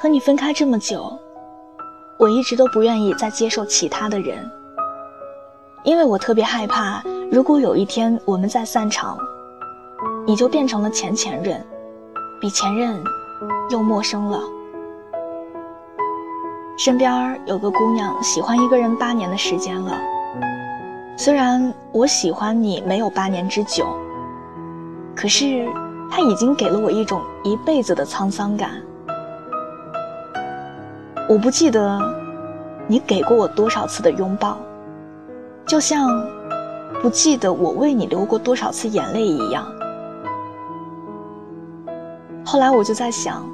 和你分开这么久，我一直都不愿意再接受其他的人，因为我特别害怕，如果有一天我们再散场，你就变成了前前任，比前任又陌生了。身边有个姑娘喜欢一个人八年的时间了，虽然我喜欢你没有八年之久，可是他已经给了我一种一辈子的沧桑感。我不记得你给过我多少次的拥抱，就像不记得我为你流过多少次眼泪一样。后来我就在想，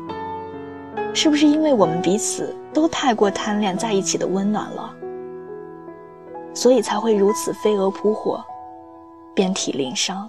是不是因为我们彼此。都太过贪恋在一起的温暖了，所以才会如此飞蛾扑火，遍体鳞伤。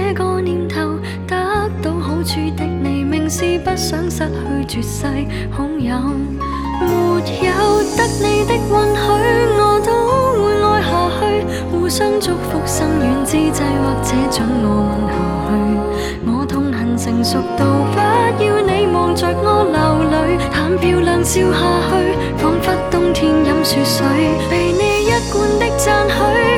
的你明是不想失去绝世好友，没有得你的允许，我都会爱下去，互相祝福心软之际，或者准我吻下去，我痛恨成熟到不要你。望着我流泪，谈漂亮笑下去，仿佛冬天饮雪水。被你一贯的赞许，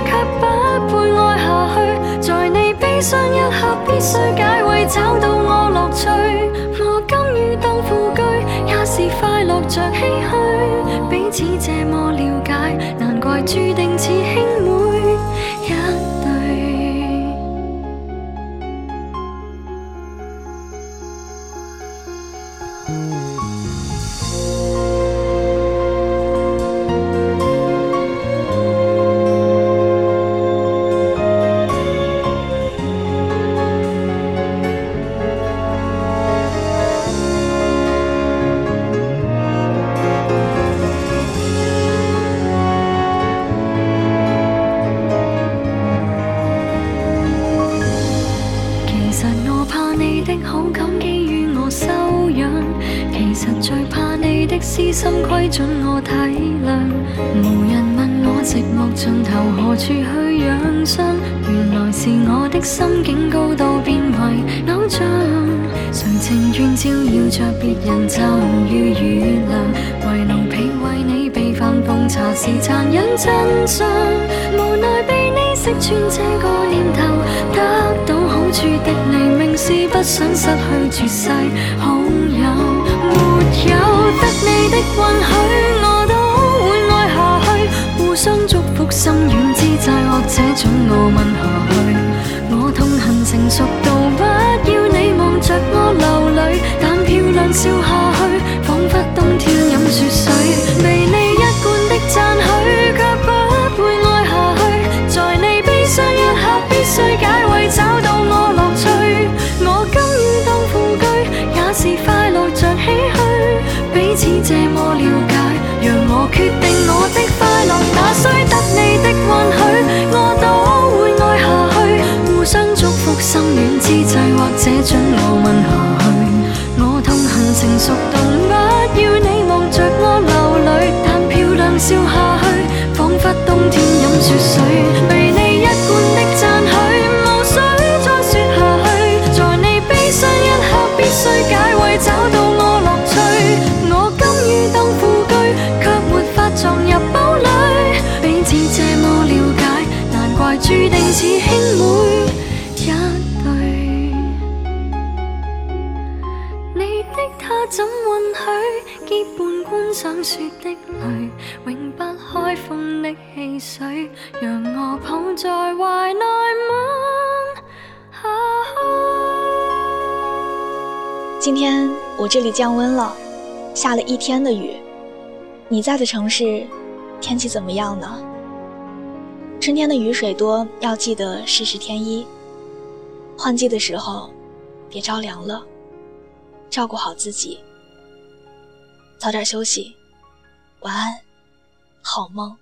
却不配爱下去。在你悲伤一刻，必须这么实在怕你的私心规准我体谅，无人问我寂寞尽头何处去养伤。原来是我的心境高到变为偶像。谁情愿照耀着别人就如月亮？为奴婢为你备饭奉茶是残忍真相。无奈被你识穿这个念头，得到好处的你明是不想失去绝世好。得你的允许，我都会爱下去。互相祝福，心软之际，或者准我吻下去。我痛恨成熟到不我决定我的快乐，那需得你的允许，我都会爱下去。互相祝福，心软之际，或者准我吻下去。我痛恨成熟到不要你望着我流泪，但漂亮笑下去，仿佛冬天饮雪水。被你一贯的赞许，无需再说下去。在你悲伤一刻，必须解围，找到注定似兄妹一对，你的他怎允许结伴观赏雪的泪，永不开封的汽水，让我抱在怀内吻下今天我这里降温了，下了一天的雨。你在的城市，天气怎么样呢？春天的雨水多，要记得适时添衣。换季的时候，别着凉了，照顾好自己，早点休息，晚安。好梦。